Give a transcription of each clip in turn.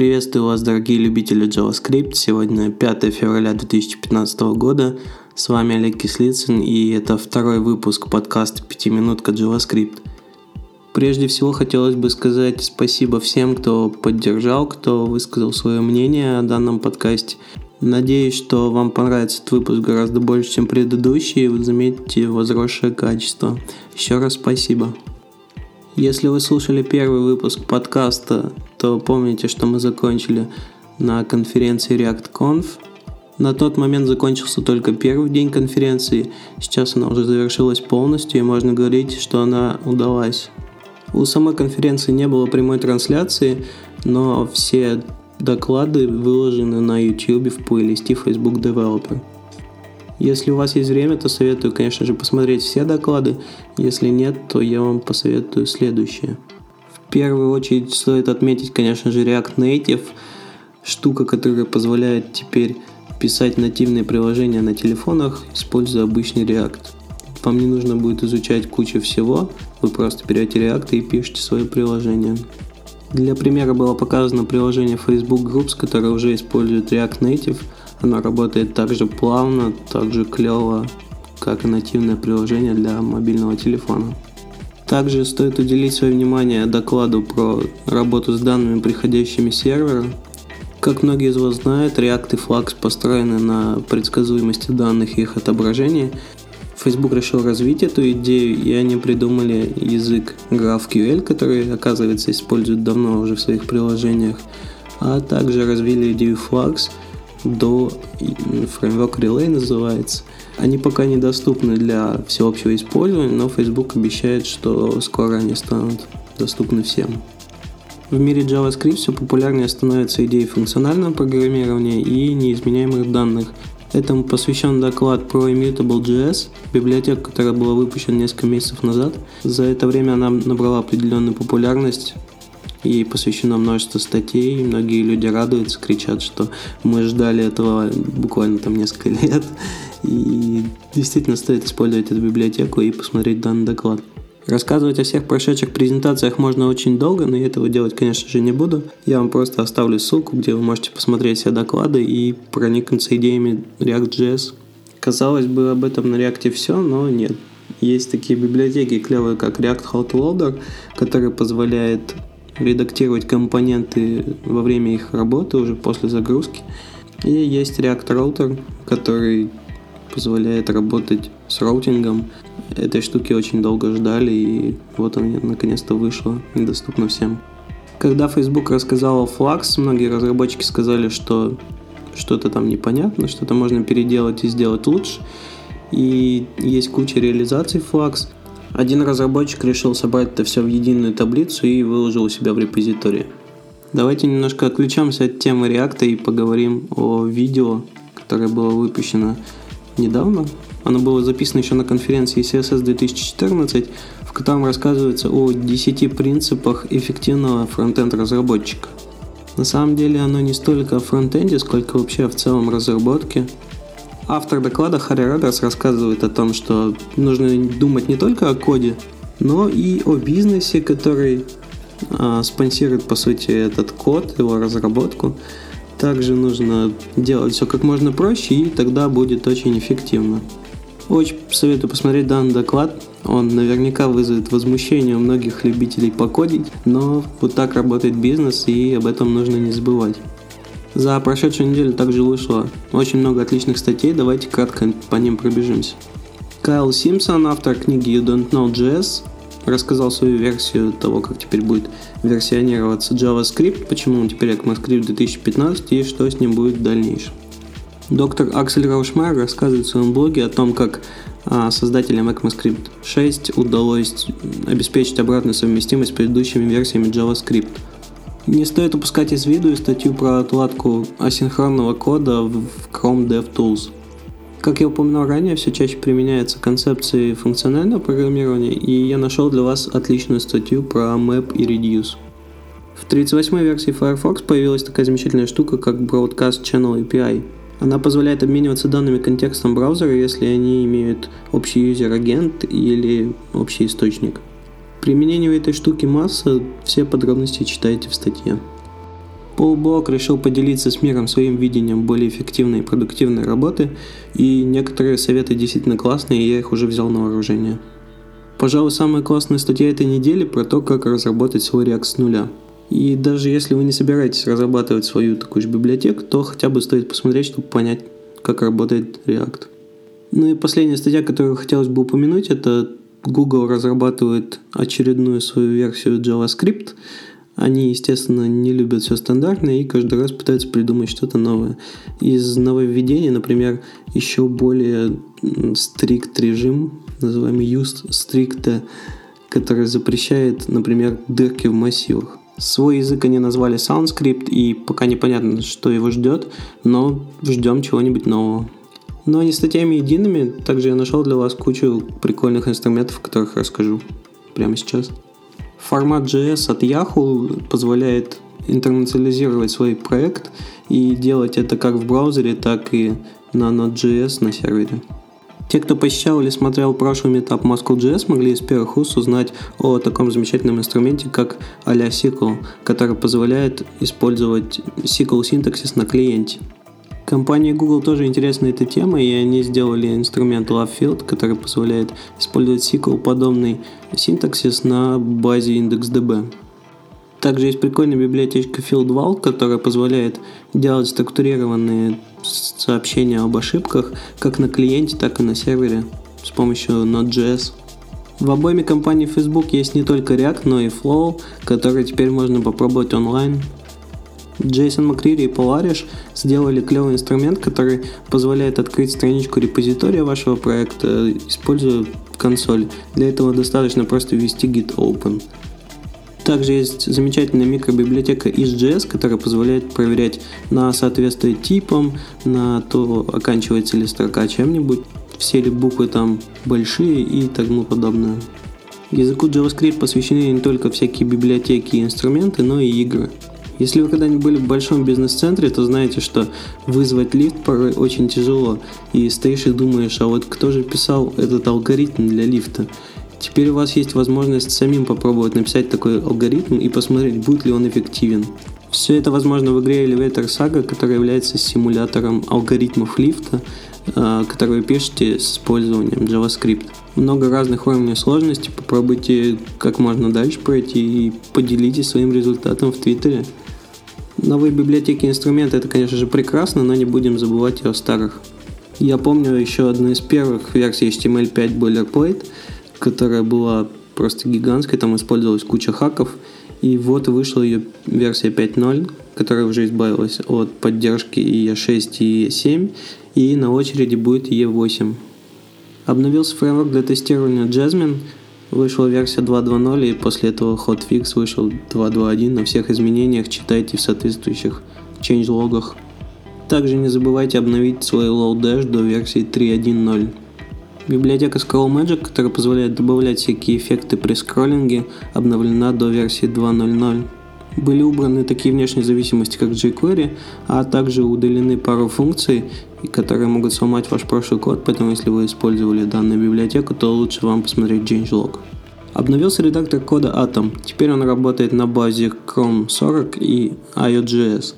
Приветствую вас, дорогие любители JavaScript. Сегодня 5 февраля 2015 года. С вами Олег Кислицын, и это второй выпуск подкаста «Пятиминутка JavaScript». Прежде всего хотелось бы сказать спасибо всем, кто поддержал, кто высказал свое мнение о данном подкасте. Надеюсь, что вам понравится этот выпуск гораздо больше, чем предыдущий, и вы заметите возросшее качество. Еще раз спасибо. Если вы слушали первый выпуск подкаста, то помните, что мы закончили на конференции ReactConf. На тот момент закончился только первый день конференции, сейчас она уже завершилась полностью, и можно говорить, что она удалась. У самой конференции не было прямой трансляции, но все доклады выложены на YouTube в плейлисте Facebook Developer. Если у вас есть время, то советую, конечно же, посмотреть все доклады. Если нет, то я вам посоветую следующее. В первую очередь стоит отметить, конечно же, React Native, штука, которая позволяет теперь писать нативные приложения на телефонах, используя обычный React. Вам не нужно будет изучать кучу всего, вы просто берете React и пишете свое приложение. Для примера было показано приложение Facebook Groups, которое уже использует React Native – она работает так же плавно, так же клево, как и нативное приложение для мобильного телефона. Также стоит уделить свое внимание докладу про работу с данными, приходящими с сервера. Как многие из вас знают, React и Flux построены на предсказуемости данных и их отображения. Facebook решил развить эту идею, и они придумали язык GraphQL, который, оказывается, используют давно уже в своих приложениях, а также развили идею Flux – до фреймворк Relay называется. Они пока недоступны для всеобщего использования, но Facebook обещает, что скоро они станут доступны всем. В мире JavaScript все популярнее становится идея функционального программирования и неизменяемых данных. Этому посвящен доклад про Immutable.js, библиотека, которая была выпущена несколько месяцев назад. За это время она набрала определенную популярность, Ей посвящено множество статей, многие люди радуются, кричат, что мы ждали этого буквально там несколько лет. И действительно стоит использовать эту библиотеку и посмотреть данный доклад. Рассказывать о всех прошедших презентациях можно очень долго, но я этого делать, конечно же, не буду. Я вам просто оставлю ссылку, где вы можете посмотреть все доклады и проникнуться идеями React.js. Казалось бы, об этом на React все, но нет. Есть такие библиотеки клевые, как React Hot Loader, который позволяет редактировать компоненты во время их работы уже после загрузки. И есть React Router, который позволяет работать с роутингом. Этой штуки очень долго ждали, и вот она наконец-то вышла и доступна всем. Когда Facebook рассказал о Flux, многие разработчики сказали, что что-то там непонятно, что-то можно переделать и сделать лучше. И есть куча реализаций Flux. Один разработчик решил собрать это все в единую таблицу и выложил у себя в репозитории. Давайте немножко отключемся от темы React и поговорим о видео, которое было выпущено недавно. Оно было записано еще на конференции CSS 2014, в котором рассказывается о 10 принципах эффективного фронтенд разработчика. На самом деле оно не столько о фронтенде, сколько вообще в целом разработке – Автор доклада Харри Редерс рассказывает о том, что нужно думать не только о коде, но и о бизнесе, который а, спонсирует, по сути, этот код, его разработку. Также нужно делать все как можно проще, и тогда будет очень эффективно. Очень советую посмотреть данный доклад. Он наверняка вызовет возмущение у многих любителей покодить, но вот так работает бизнес, и об этом нужно не забывать. За прошедшую неделю также вышло очень много отличных статей, давайте кратко по ним пробежимся. Кайл Симпсон, автор книги You Don't Know JS, рассказал свою версию того, как теперь будет версионироваться JavaScript, почему он теперь ECMAScript 2015 и что с ним будет в дальнейшем. Доктор Аксель Раушмайер рассказывает в своем блоге о том, как а, создателям ECMAScript 6 удалось обеспечить обратную совместимость с предыдущими версиями JavaScript – не стоит упускать из виду и статью про отладку асинхронного кода в Chrome DevTools. Как я упоминал ранее, все чаще применяются концепции функционального программирования, и я нашел для вас отличную статью про Map и Reduce. В 38-й версии Firefox появилась такая замечательная штука, как Broadcast Channel API. Она позволяет обмениваться данными контекстом браузера, если они имеют общий user agent или общий источник. Применение этой штуки масса, все подробности читайте в статье. Пол Блок решил поделиться с миром своим видением более эффективной и продуктивной работы, и некоторые советы действительно классные, и я их уже взял на вооружение. Пожалуй, самая классная статья этой недели про то, как разработать свой React с нуля. И даже если вы не собираетесь разрабатывать свою такую же библиотеку, то хотя бы стоит посмотреть, чтобы понять, как работает React. Ну и последняя статья, которую хотелось бы упомянуть, это Google разрабатывает очередную свою версию JavaScript – они, естественно, не любят все стандартное и каждый раз пытаются придумать что-то новое. Из нововведений, например, еще более стрикт режим, называемый use strict, который запрещает, например, дырки в массивах. Свой язык они назвали SoundScript, и пока непонятно, что его ждет, но ждем чего-нибудь нового. Но не статьями едиными, также я нашел для вас кучу прикольных инструментов, о которых расскажу прямо сейчас. Формат JS от Yahoo позволяет интернационализировать свой проект и делать это как в браузере, так и на Node.js на сервере. Те, кто посещал или смотрел прошлый метап Moscow.js, могли из первых уст узнать о таком замечательном инструменте, как а-ля SQL, который позволяет использовать SQL синтаксис на клиенте. Компании Google тоже интересна эта тема, и они сделали инструмент LoveField, который позволяет использовать SQL-подобный синтаксис на базе IndexDB. Также есть прикольная библиотечка FieldVal, которая позволяет делать структурированные сообщения об ошибках как на клиенте, так и на сервере с помощью Node.js. В обоими компаний Facebook есть не только React, но и Flow, который теперь можно попробовать онлайн. Джейсон Макрири и Polaris сделали клевый инструмент, который позволяет открыть страничку репозитория вашего проекта, используя консоль. Для этого достаточно просто ввести git open. Также есть замечательная микробиблиотека EastJS, которая позволяет проверять на соответствие типам, на то, оканчивается ли строка чем-нибудь, все ли буквы там большие и тому подобное. Языку JavaScript посвящены не только всякие библиотеки и инструменты, но и игры. Если вы когда-нибудь были в большом бизнес-центре, то знаете, что вызвать лифт порой очень тяжело. И стоишь и думаешь, а вот кто же писал этот алгоритм для лифта? Теперь у вас есть возможность самим попробовать написать такой алгоритм и посмотреть, будет ли он эффективен. Все это возможно в игре Elevator Saga, которая является симулятором алгоритмов лифта, а, который вы пишете с использованием JavaScript. Много разных уровней сложности, попробуйте как можно дальше пройти и поделитесь своим результатом в Твиттере. Новые библиотеки и инструменты это, конечно же, прекрасно, но не будем забывать и о старых. Я помню еще одну из первых версий HTML5 Boilerplate, которая была просто гигантской, там использовалась куча хаков, и вот вышла ее версия 5.0, которая уже избавилась от поддержки E6 и E7, и на очереди будет E8. Обновился фреймворк для тестирования Jasmine – Вышла версия 2.2.0 и после этого hotfix вышел 2.2.1. На всех изменениях читайте в соответствующих changelogах. Также не забывайте обновить свой Lodash до версии 3.1.0. Библиотека Scroll Magic, которая позволяет добавлять всякие эффекты при скроллинге, обновлена до версии 2.0.0. Были убраны такие внешние зависимости, как jQuery, а также удалены пару функций, которые могут сломать ваш прошлый код, поэтому если вы использовали данную библиотеку, то лучше вам посмотреть changelog. Обновился редактор кода Atom. Теперь он работает на базе Chrome 40 и IOJS.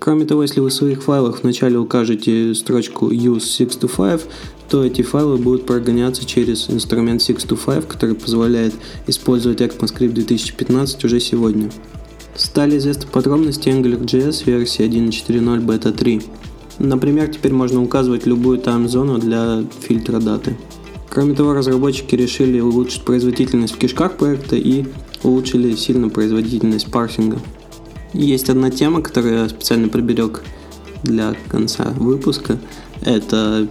Кроме того, если вы в своих файлах вначале укажете строчку use 625, то эти файлы будут прогоняться через инструмент 625, который позволяет использовать ECMAScript 2015 уже сегодня. Стали известны подробности AngularJS версии 1.4.0 Beta 3. Например, теперь можно указывать любую тайм-зону для фильтра даты. Кроме того, разработчики решили улучшить производительность в кишках проекта и улучшили сильно производительность парсинга. Есть одна тема, которую я специально приберег для конца выпуска. Это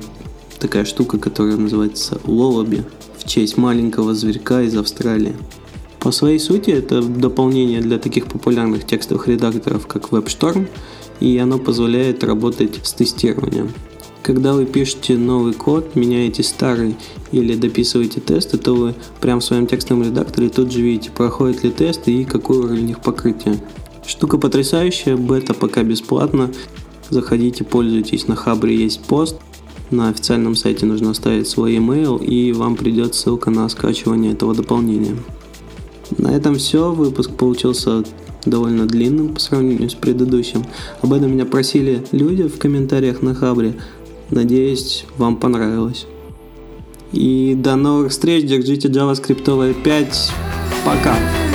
такая штука, которая называется Lullaby в честь маленького зверька из Австралии. По своей сути это дополнение для таких популярных текстовых редакторов, как WebStorm, и оно позволяет работать с тестированием. Когда вы пишете новый код, меняете старый или дописываете тесты, то вы прямо в своем текстовом редакторе тут же видите, проходит ли тест и какой уровень их покрытия. Штука потрясающая, бета пока бесплатно. Заходите, пользуйтесь, на Хабре есть пост. На официальном сайте нужно оставить свой email и вам придет ссылка на скачивание этого дополнения. На этом все. Выпуск получился довольно длинным по сравнению с предыдущим. Об этом меня просили люди в комментариях на Хабре. Надеюсь, вам понравилось. И до новых встреч, держите JavaScript 5. Пока!